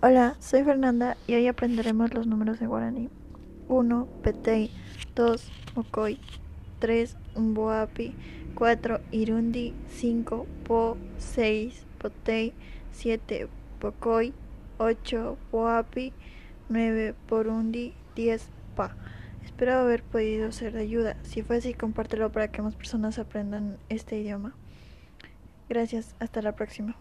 Hola, soy Fernanda y hoy aprenderemos los números de guaraní. 1. Petei 2. Mocoy 3. Mboapi 4. Irundi 5. Po 6. Potei 7. Pocoy 8. Boapi 9. Porundi 10. Pa. Espero haber podido ser de ayuda. Si fue así, compártelo para que más personas aprendan este idioma. Gracias, hasta la próxima.